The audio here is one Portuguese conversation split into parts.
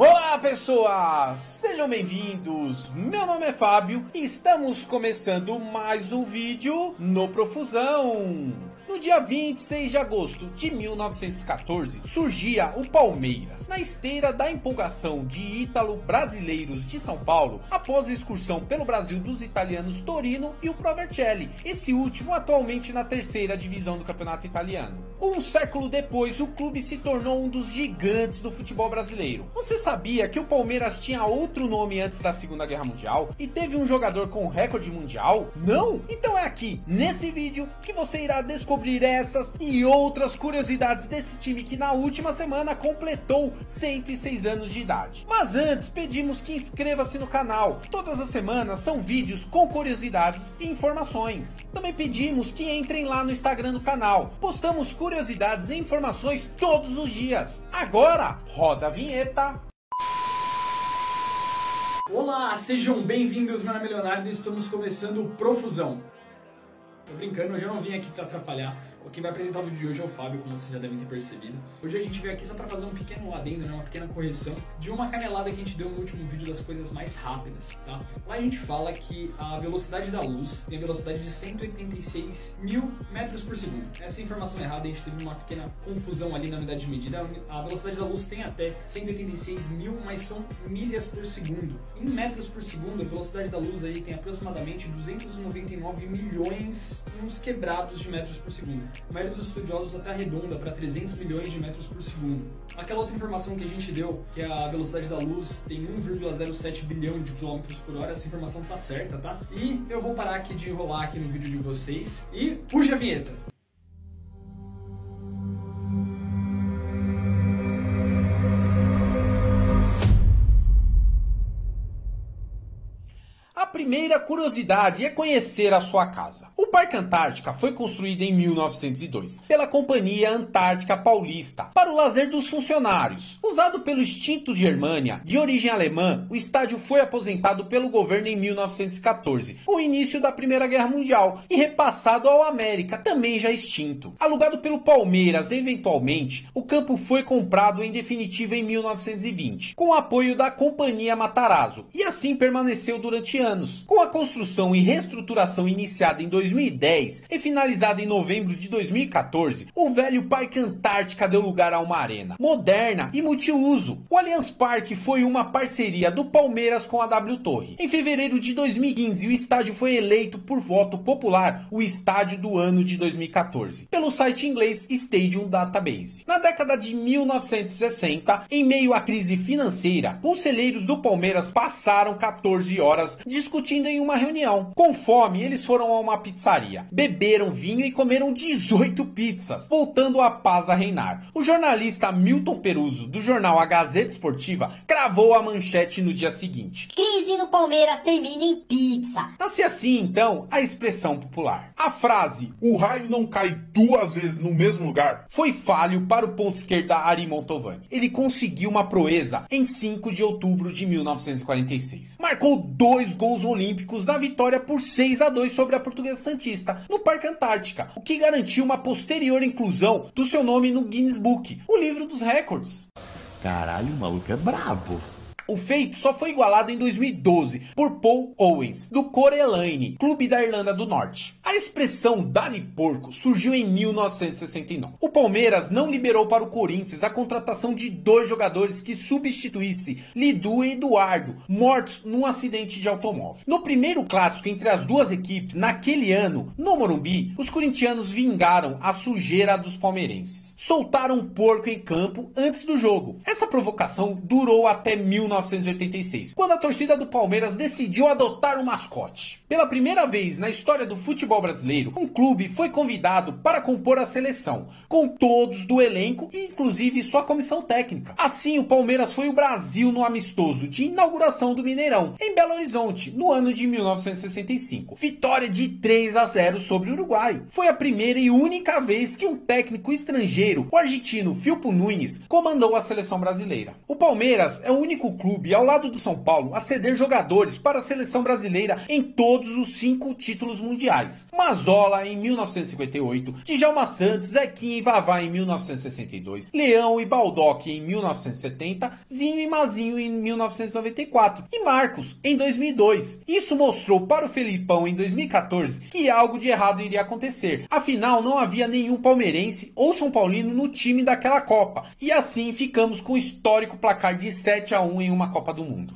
Olá pessoas, sejam bem-vindos. Meu nome é Fábio e estamos começando mais um vídeo no Profusão. No dia 26 de agosto de 1914, surgia o Palmeiras, na esteira da empolgação de ítalo-brasileiros de São Paulo, após a excursão pelo Brasil dos italianos Torino e o Provercelli, esse último atualmente na terceira divisão do campeonato italiano. Um século depois, o clube se tornou um dos gigantes do futebol brasileiro. Você sabia que o Palmeiras tinha outro nome antes da Segunda Guerra Mundial e teve um jogador com recorde mundial? Não? Então é aqui, nesse vídeo, que você irá descobrir descobrir essas e outras curiosidades desse time que na última semana completou 106 anos de idade. Mas antes, pedimos que inscreva-se no canal. Todas as semanas são vídeos com curiosidades e informações. Também pedimos que entrem lá no Instagram do canal. Postamos curiosidades e informações todos os dias. Agora, roda a vinheta. Olá, sejam bem-vindos, meu nome é Leonardo e estamos começando o Profusão. Tô brincando, hoje eu não vim aqui para atrapalhar. Quem vai apresentar o vídeo de hoje é o Fábio, como vocês já devem ter percebido. Hoje a gente veio aqui só para fazer um pequeno adendo, né, uma pequena correção de uma canelada que a gente deu no último vídeo das coisas mais rápidas, tá? Lá a gente fala que a velocidade da luz tem a velocidade de 186 mil metros por segundo. Essa informação é errada, a gente teve uma pequena confusão ali na unidade de medida. A velocidade da luz tem até 186 mil, mas são milhas por segundo. Em metros por segundo, a velocidade da luz aí tem aproximadamente 299 milhões e uns quebrados de metros por segundo. A maioria dos estudiosos até arredonda para 300 milhões de metros por segundo. Aquela outra informação que a gente deu, que a velocidade da luz tem 1,07 bilhão de quilômetros por hora, essa informação tá certa, tá? E eu vou parar aqui de enrolar aqui no vídeo de vocês e puxa a vinheta! primeira curiosidade é conhecer a sua casa. O Parque Antártica foi construído em 1902 pela Companhia Antártica Paulista para o lazer dos funcionários. Usado pelo extinto Germânia, de origem alemã, o estádio foi aposentado pelo governo em 1914, com o início da Primeira Guerra Mundial, e repassado ao América, também já extinto. Alugado pelo Palmeiras eventualmente, o campo foi comprado em definitivo em 1920, com o apoio da Companhia Matarazzo, e assim permaneceu durante anos. Com a construção e reestruturação iniciada em 2010 e finalizada em novembro de 2014, o velho Parque Antártica deu lugar a uma arena moderna e multiuso. O Allianz Parque foi uma parceria do Palmeiras com a W Torre. Em fevereiro de 2015, o estádio foi eleito por voto popular o estádio do ano de 2014 pelo site inglês Stadium Database. Na década de 1960, em meio à crise financeira, conselheiros do Palmeiras passaram 14 horas discutindo em uma reunião. Com fome, eles foram a uma pizzaria, beberam vinho e comeram 18 pizzas, voltando a paz a reinar. O jornalista Milton Peruso, do jornal A Gazeta Esportiva, cravou a manchete no dia seguinte. Crise no Palmeiras termina em pizza. Nasce assim, então, a expressão popular. A frase, o raio não cai duas vezes no mesmo lugar, foi falho para o ponto esquerda Ari Montovani. Ele conseguiu uma proeza em 5 de outubro de 1946. Marcou dois gols Olímpicos na vitória por 6 a 2 sobre a Portuguesa Santista, no Parque Antártica, o que garantiu uma posterior inclusão do seu nome no Guinness Book, o livro dos recordes. Caralho, o maluco é brabo. O feito só foi igualado em 2012 por Paul Owens, do Corelaine, clube da Irlanda do Norte. A expressão Dali Porco surgiu em 1969. O Palmeiras não liberou para o Corinthians a contratação de dois jogadores que substituísse Lidu e Eduardo, mortos num acidente de automóvel. No primeiro clássico entre as duas equipes, naquele ano, no Morumbi, os corintianos vingaram a sujeira dos palmeirenses. Soltaram um porco em campo antes do jogo. Essa provocação durou até 19 1986, quando a torcida do Palmeiras decidiu adotar um mascote. Pela primeira vez na história do futebol brasileiro, um clube foi convidado para compor a seleção, com todos do elenco e inclusive sua comissão técnica. Assim, o Palmeiras foi o Brasil no amistoso de inauguração do Mineirão, em Belo Horizonte, no ano de 1965. Vitória de 3 a 0 sobre o Uruguai. Foi a primeira e única vez que um técnico estrangeiro, o argentino Filpo Nunes, comandou a seleção brasileira. O Palmeiras é o único clube clube, ao lado do São Paulo, a ceder jogadores para a seleção brasileira em todos os cinco títulos mundiais. Mazola em 1958, Djalma Santos, Zequinha e Vavá em 1962, Leão e Baldock em 1970, Zinho e Mazinho em 1994 e Marcos em 2002. Isso mostrou para o Felipão em 2014 que algo de errado iria acontecer. Afinal, não havia nenhum palmeirense ou São Paulino no time daquela Copa. E assim ficamos com o histórico placar de 7 a 1 em uma Copa do Mundo.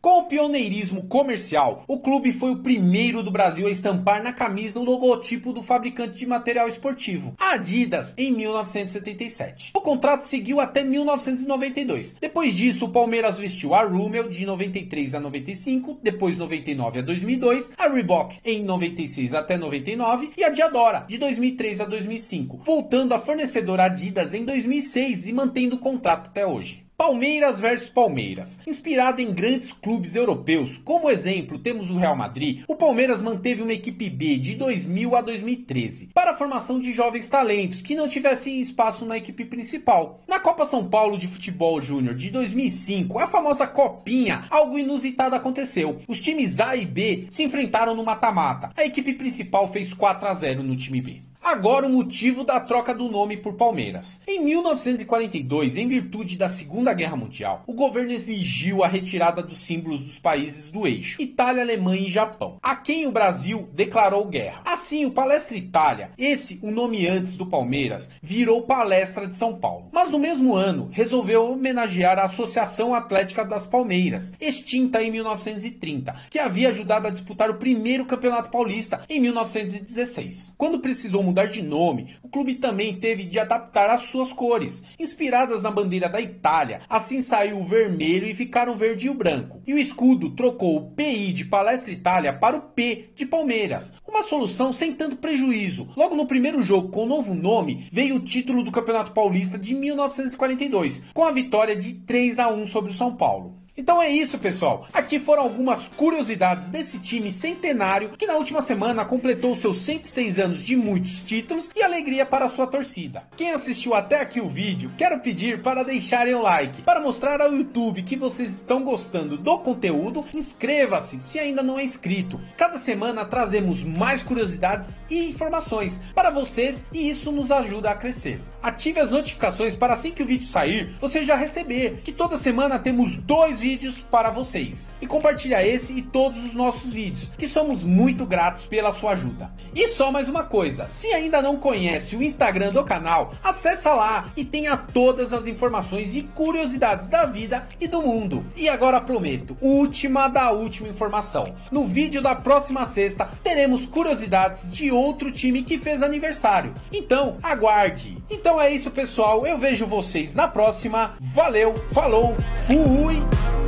Com o pioneirismo comercial, o clube foi o primeiro do Brasil a estampar na camisa o logotipo do fabricante de material esportivo, a Adidas, em 1977. O contrato seguiu até 1992. Depois disso, o Palmeiras vestiu a Rummel de 93 a 95, depois 99 a 2002, a Reebok em 96 até 99 e a Diadora de 2003 a 2005, voltando a fornecedora Adidas em 2006 e mantendo o contrato até hoje. Palmeiras versus Palmeiras. Inspirado em grandes clubes europeus, como exemplo temos o Real Madrid, o Palmeiras manteve uma equipe B de 2000 a 2013 para a formação de jovens talentos que não tivessem espaço na equipe principal. Na Copa São Paulo de Futebol Júnior de 2005, a famosa Copinha, algo inusitado aconteceu. Os times A e B se enfrentaram no mata-mata. A equipe principal fez 4 a 0 no time B. Agora o motivo da troca do nome por Palmeiras. Em 1942, em virtude da Segunda Guerra Mundial, o governo exigiu a retirada dos símbolos dos países do eixo, Itália, Alemanha e Japão, a quem o Brasil declarou guerra. Assim, o Palestra Itália, esse o nome antes do Palmeiras, virou Palestra de São Paulo. Mas no mesmo ano, resolveu homenagear a Associação Atlética das Palmeiras, extinta em 1930, que havia ajudado a disputar o primeiro Campeonato Paulista em 1916. Quando precisou mudar de nome, o clube também teve de adaptar as suas cores, inspiradas na bandeira da Itália. Assim saiu o vermelho e ficaram verde e o branco. E o escudo trocou o PI de Palestra Itália para o P de Palmeiras. Uma solução sem tanto prejuízo. Logo no primeiro jogo com o novo nome, veio o título do Campeonato Paulista de 1942, com a vitória de 3 a 1 sobre o São Paulo. Então é isso, pessoal. Aqui foram algumas curiosidades desse time centenário que na última semana completou seus 106 anos de muitos títulos e alegria para a sua torcida. Quem assistiu até aqui o vídeo, quero pedir para deixarem o like, para mostrar ao YouTube que vocês estão gostando do conteúdo. Inscreva-se se ainda não é inscrito. Cada semana trazemos mais curiosidades e informações para vocês e isso nos ajuda a crescer. Ative as notificações para assim que o vídeo sair, você já receber que toda semana temos dois vídeos para vocês. E compartilha esse e todos os nossos vídeos, que somos muito gratos pela sua ajuda. E só mais uma coisa, se ainda não conhece o Instagram do canal, acessa lá e tenha todas as informações e curiosidades da vida e do mundo. E agora prometo, última da última informação. No vídeo da próxima sexta teremos curiosidades de outro time que fez aniversário. Então, aguarde. Então é isso, pessoal. Eu vejo vocês na próxima. Valeu, falou, fui!